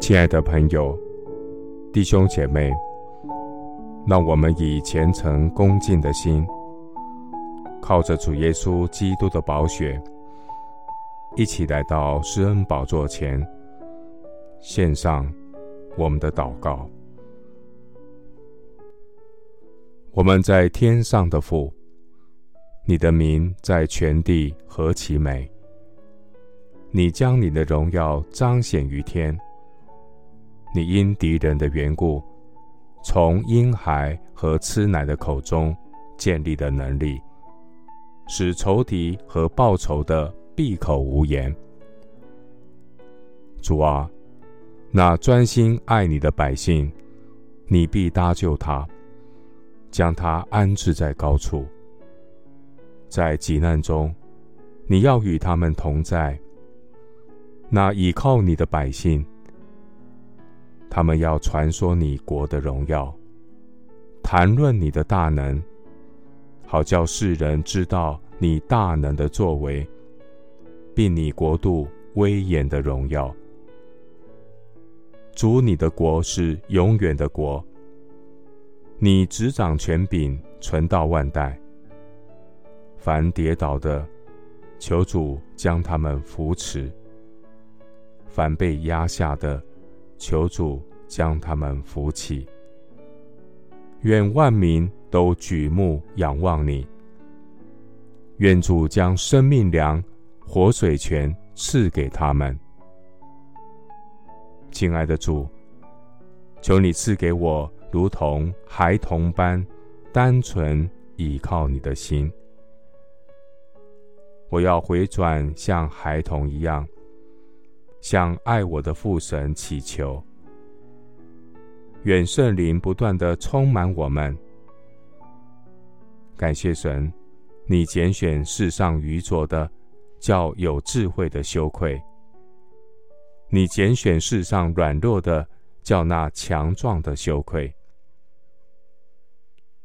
亲爱的朋友、弟兄姐妹，让我们以虔诚恭敬的心，靠着主耶稣基督的宝血，一起来到施恩宝座前，献上我们的祷告。我们在天上的父，你的名在全地何其美！你将你的荣耀彰显于天。你因敌人的缘故，从婴孩和吃奶的口中建立的能力，使仇敌和报仇的闭口无言。主啊，那专心爱你的百姓，你必搭救他，将他安置在高处。在急难中，你要与他们同在。那倚靠你的百姓。他们要传说你国的荣耀，谈论你的大能，好叫世人知道你大能的作为，并你国度威严的荣耀。主，你的国是永远的国，你执掌权柄，存到万代。凡跌倒的，求主将他们扶持；凡被压下的，求主将他们扶起，愿万民都举目仰望你。愿主将生命粮、活水泉赐给他们。亲爱的主，求你赐给我如同孩童般单纯倚靠你的心。我要回转像孩童一样。向爱我的父神祈求，愿圣灵不断地充满我们。感谢神，你拣选世上愚拙的，叫有智慧的羞愧；你拣选世上软弱的，叫那强壮的羞愧。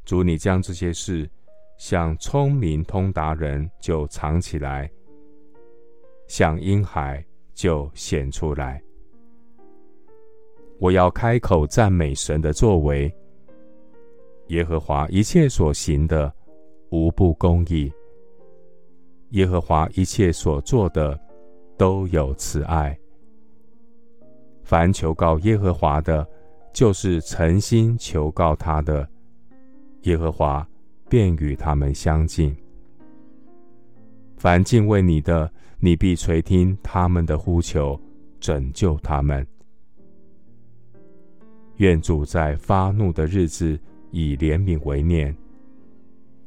主，你将这些事向聪明通达人就藏起来，向婴孩。就显出来。我要开口赞美神的作为。耶和华一切所行的，无不公义。耶和华一切所做的，都有慈爱。凡求告耶和华的，就是诚心求告他的，耶和华便与他们相近。凡敬畏你的，你必垂听他们的呼求，拯救他们。愿主在发怒的日子以怜悯为念，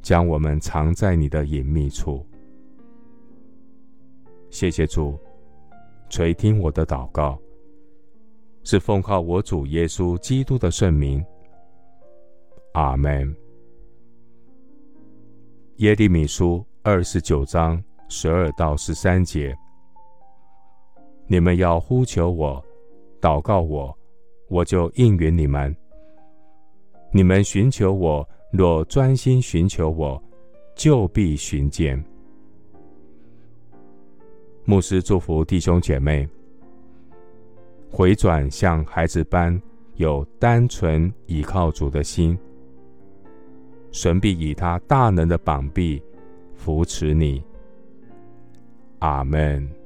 将我们藏在你的隐秘处。谢谢主，垂听我的祷告，是奉靠我主耶稣基督的圣名。阿门。耶利米书。二十九章十二到十三节，你们要呼求我，祷告我，我就应允你们。你们寻求我，若专心寻求我，就必寻见。牧师祝福弟兄姐妹，回转像孩子般有单纯倚靠主的心，神必以他大能的膀臂扶持你，阿门。